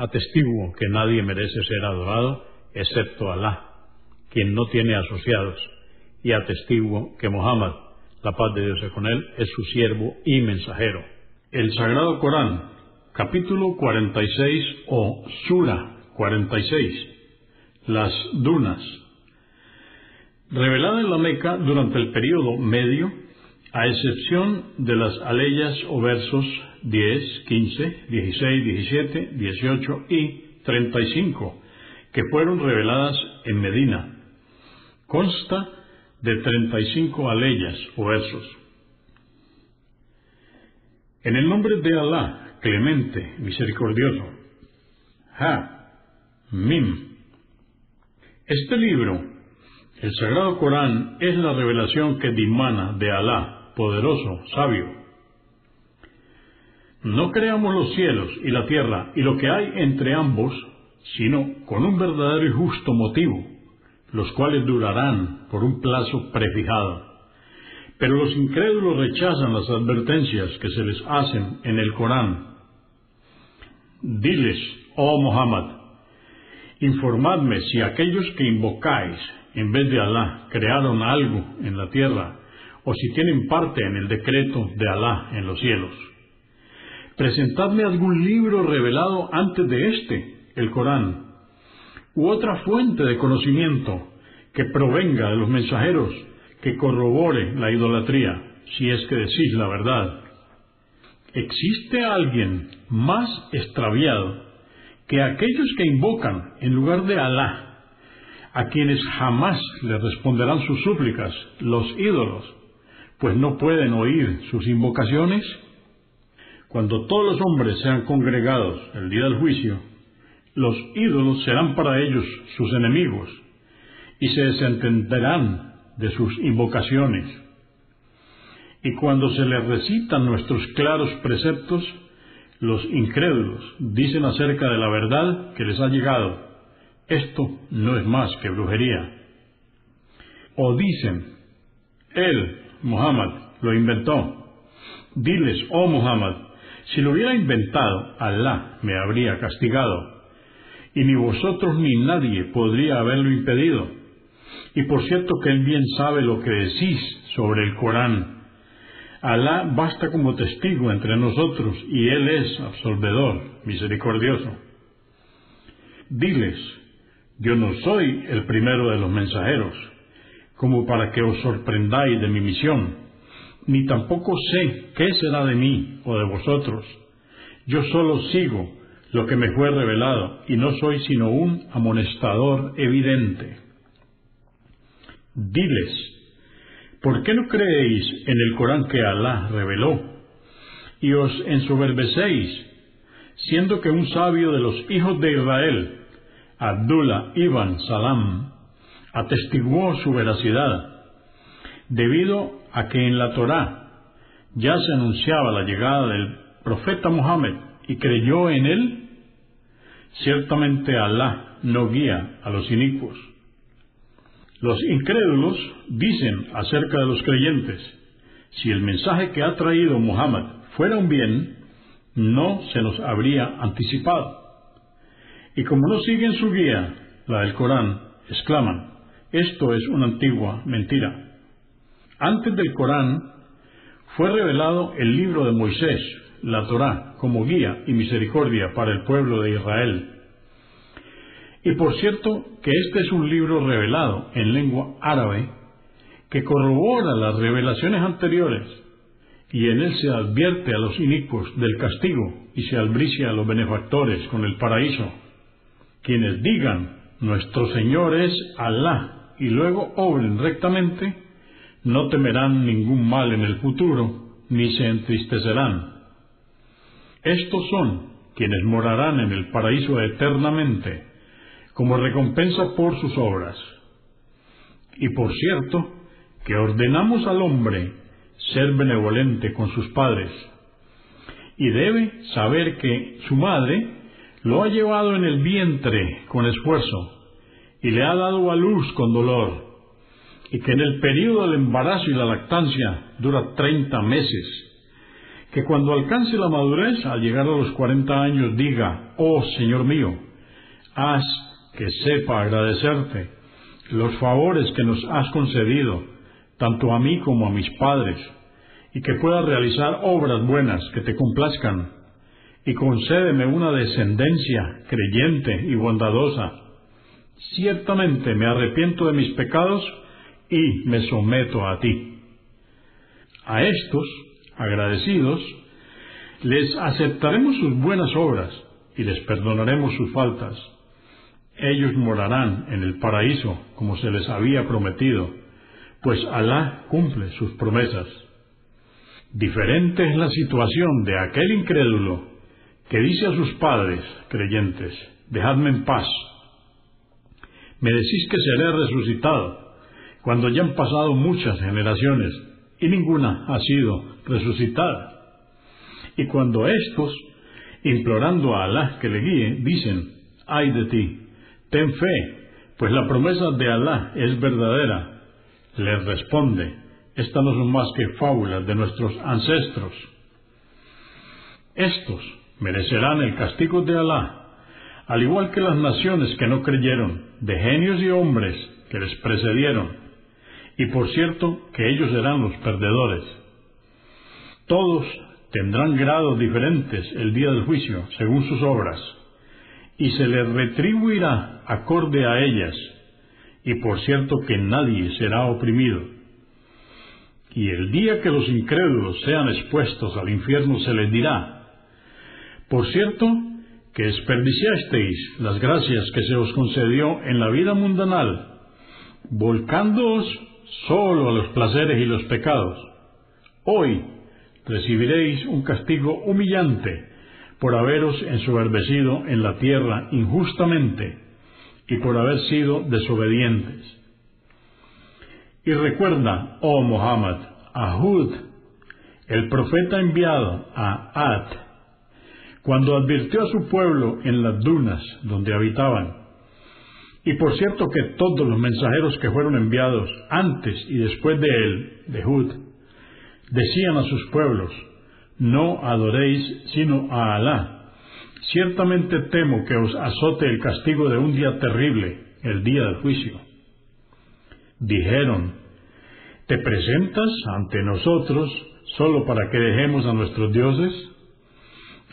Atestiguo que nadie merece ser adorado excepto Alá, quien no tiene asociados, y atestiguo que Muhammad, la paz de Dios es con él, es su siervo y mensajero. El Sagrado Corán, capítulo 46 o Sura 46, las dunas, revelada en la Meca durante el período medio, a excepción de las aleyas o versos 10, 15, 16, 17, 18 y 35, que fueron reveladas en Medina. Consta de 35 aleyas o versos. En el nombre de Alá, clemente, misericordioso. Ha, Mim. Este libro, el Sagrado Corán, es la revelación que dimana de Alá, poderoso, sabio. No creamos los cielos y la tierra y lo que hay entre ambos, sino con un verdadero y justo motivo, los cuales durarán por un plazo prefijado. Pero los incrédulos rechazan las advertencias que se les hacen en el Corán. Diles, oh Muhammad, informadme si aquellos que invocáis en vez de Alá crearon algo en la tierra, o si tienen parte en el decreto de Alá en los cielos. Presentadme algún libro revelado antes de este, el Corán, u otra fuente de conocimiento que provenga de los mensajeros que corrobore la idolatría, si es que decís la verdad. ¿Existe alguien más extraviado que aquellos que invocan en lugar de Alá, a quienes jamás le responderán sus súplicas, los ídolos, pues no pueden oír sus invocaciones? Cuando todos los hombres sean congregados el día del juicio, los ídolos serán para ellos sus enemigos y se desentenderán de sus invocaciones. Y cuando se les recitan nuestros claros preceptos, los incrédulos dicen acerca de la verdad que les ha llegado, esto no es más que brujería. O dicen, él, Muhammad, lo inventó. Diles, oh Muhammad, si lo hubiera inventado, Alá me habría castigado y ni vosotros ni nadie podría haberlo impedido. Y por cierto que Él bien sabe lo que decís sobre el Corán. Alá basta como testigo entre nosotros y Él es absolvedor, misericordioso. Diles, yo no soy el primero de los mensajeros, como para que os sorprendáis de mi misión, ni tampoco sé qué será de mí o de vosotros. Yo solo sigo lo que me fue revelado, y no soy sino un amonestador evidente. Diles, ¿por qué no creéis en el Corán que Alá reveló? Y os ensoberbecéis, siendo que un sabio de los hijos de Israel, Abdullah ibn Salam, atestiguó su veracidad, debido a que en la Torá ya se anunciaba la llegada del profeta Muhammad y creyó en él Ciertamente Alá no guía a los inicuos. Los incrédulos dicen acerca de los creyentes, si el mensaje que ha traído Muhammad fuera un bien, no se nos habría anticipado. Y como no siguen su guía, la del Corán, exclaman, esto es una antigua mentira. Antes del Corán fue revelado el libro de Moisés, la Torá como guía y misericordia para el pueblo de Israel. Y por cierto que este es un libro revelado en lengua árabe que corrobora las revelaciones anteriores y en él se advierte a los inicuos del castigo y se albricia a los benefactores con el paraíso. Quienes digan, nuestro Señor es Alá, y luego obren rectamente, no temerán ningún mal en el futuro, ni se entristecerán. Estos son quienes morarán en el paraíso eternamente, como recompensa por sus obras. Y por cierto, que ordenamos al hombre ser benevolente con sus padres, y debe saber que su madre lo ha llevado en el vientre con esfuerzo, y le ha dado a luz con dolor, y que en el período del embarazo y la lactancia dura treinta meses, que cuando alcance la madurez, al llegar a los cuarenta años, diga, oh Señor mío, haz que sepa agradecerte los favores que nos has concedido, tanto a mí como a mis padres, y que pueda realizar obras buenas que te complazcan, y concédeme una descendencia creyente y bondadosa. Ciertamente me arrepiento de mis pecados y me someto a ti. A estos, agradecidos, les aceptaremos sus buenas obras y les perdonaremos sus faltas. Ellos morarán en el paraíso como se les había prometido, pues Alá cumple sus promesas. Diferente es la situación de aquel incrédulo que dice a sus padres creyentes, dejadme en paz. Me decís que seré resucitado, cuando ya han pasado muchas generaciones y ninguna ha sido resucitada. Y cuando estos, implorando a Alá que le guíe, dicen, ay de ti, ten fe, pues la promesa de Alá es verdadera, les responde, estas no son más que fábulas de nuestros ancestros. Estos merecerán el castigo de Alá, al igual que las naciones que no creyeron, de genios y hombres que les precedieron, y por cierto que ellos serán los perdedores. Todos tendrán grados diferentes el día del juicio, según sus obras, y se les retribuirá acorde a ellas, y por cierto que nadie será oprimido. Y el día que los incrédulos sean expuestos al infierno se les dirá, por cierto, que desperdiciasteis las gracias que se os concedió en la vida mundanal, volcándoos solo a los placeres y los pecados. Hoy recibiréis un castigo humillante por haberos ensoberbecido en la tierra injustamente y por haber sido desobedientes. Y recuerda, oh Muhammad, a Hud, el profeta enviado a Ad, cuando advirtió a su pueblo en las dunas donde habitaban. Y por cierto que todos los mensajeros que fueron enviados antes y después de él, de Hud, decían a sus pueblos, no adoréis sino a Alá. Ciertamente temo que os azote el castigo de un día terrible, el día del juicio. Dijeron, ¿te presentas ante nosotros solo para que dejemos a nuestros dioses?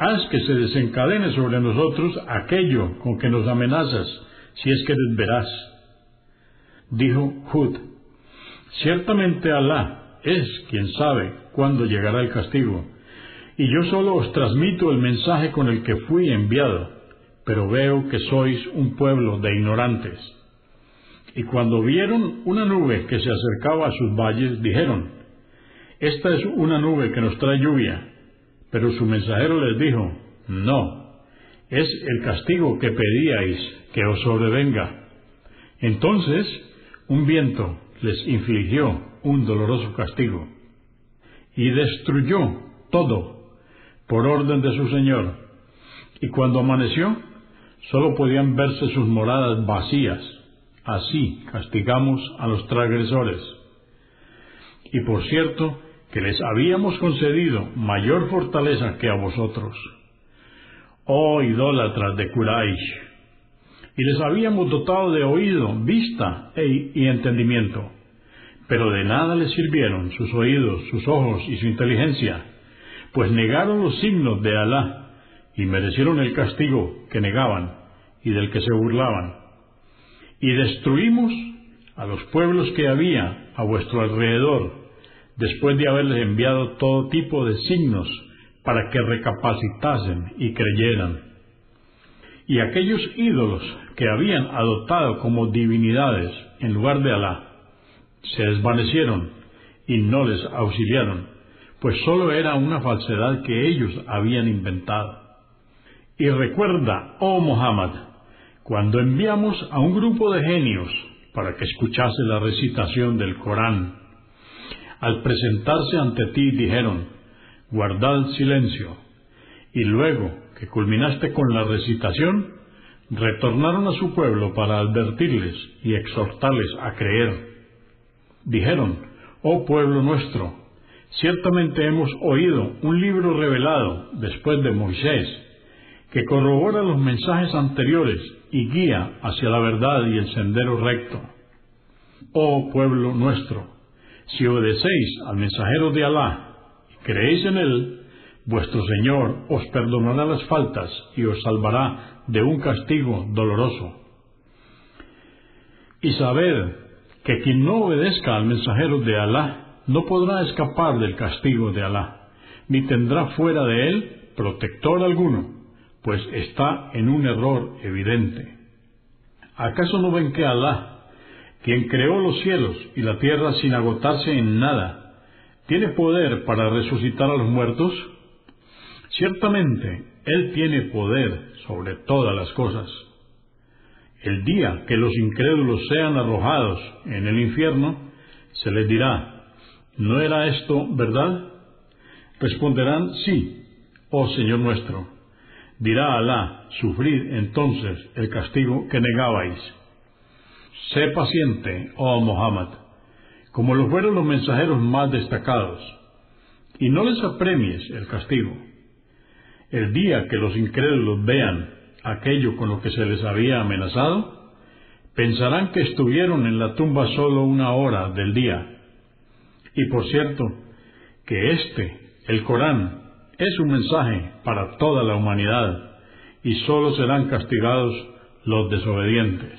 Haz que se desencadene sobre nosotros aquello con que nos amenazas, si es que eres veraz. Dijo Hud, ciertamente Alá es quien sabe cuándo llegará el castigo, y yo solo os transmito el mensaje con el que fui enviado, pero veo que sois un pueblo de ignorantes. Y cuando vieron una nube que se acercaba a sus valles, dijeron, Esta es una nube que nos trae lluvia. Pero su mensajero les dijo, No, es el castigo que pedíais que os sobrevenga. Entonces un viento les infligió un doloroso castigo y destruyó todo por orden de su Señor. Y cuando amaneció, solo podían verse sus moradas vacías Así castigamos a los transgresores. Y por cierto, que les habíamos concedido mayor fortaleza que a vosotros, oh idólatras de Quraysh, y les habíamos dotado de oído, vista e, y entendimiento, pero de nada les sirvieron sus oídos, sus ojos y su inteligencia, pues negaron los signos de Alá y merecieron el castigo que negaban y del que se burlaban. Y destruimos a los pueblos que había a vuestro alrededor, después de haberles enviado todo tipo de signos para que recapacitasen y creyeran. Y aquellos ídolos que habían adoptado como divinidades en lugar de Alá, se desvanecieron y no les auxiliaron, pues sólo era una falsedad que ellos habían inventado. Y recuerda, oh Muhammad, cuando enviamos a un grupo de genios para que escuchase la recitación del Corán, al presentarse ante ti dijeron, guardad silencio, y luego que culminaste con la recitación, retornaron a su pueblo para advertirles y exhortarles a creer. Dijeron, oh pueblo nuestro, ciertamente hemos oído un libro revelado después de Moisés, que corrobora los mensajes anteriores y guía hacia la verdad y el sendero recto. Oh pueblo nuestro, si obedecéis al mensajero de Alá y creéis en él, vuestro Señor os perdonará las faltas y os salvará de un castigo doloroso. Y sabed que quien no obedezca al mensajero de Alá no podrá escapar del castigo de Alá, ni tendrá fuera de él protector alguno, pues está en un error evidente. ¿Acaso no ven que Alá, quien creó los cielos y la tierra sin agotarse en nada, tiene poder para resucitar a los muertos? Ciertamente, Él tiene poder sobre todas las cosas. El día que los incrédulos sean arrojados en el infierno, se les dirá, ¿no era esto verdad? Responderán, sí, oh Señor nuestro. Dirá Alá, sufrid entonces el castigo que negabais. Sé paciente, oh Muhammad, como lo fueron los mensajeros más destacados, y no les apremies el castigo el día que los incrédulos vean aquello con lo que se les había amenazado, pensarán que estuvieron en la tumba solo una hora del día. Y por cierto, que este, el Corán, es un mensaje para toda la humanidad y solo serán castigados los desobedientes.